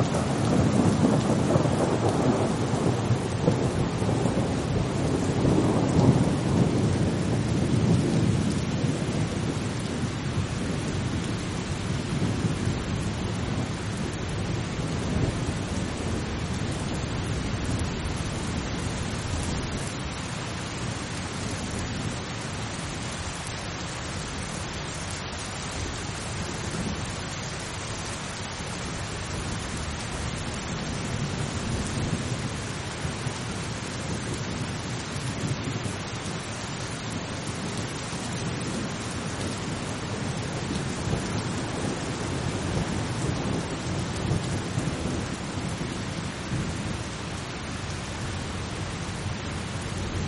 Uh-huh.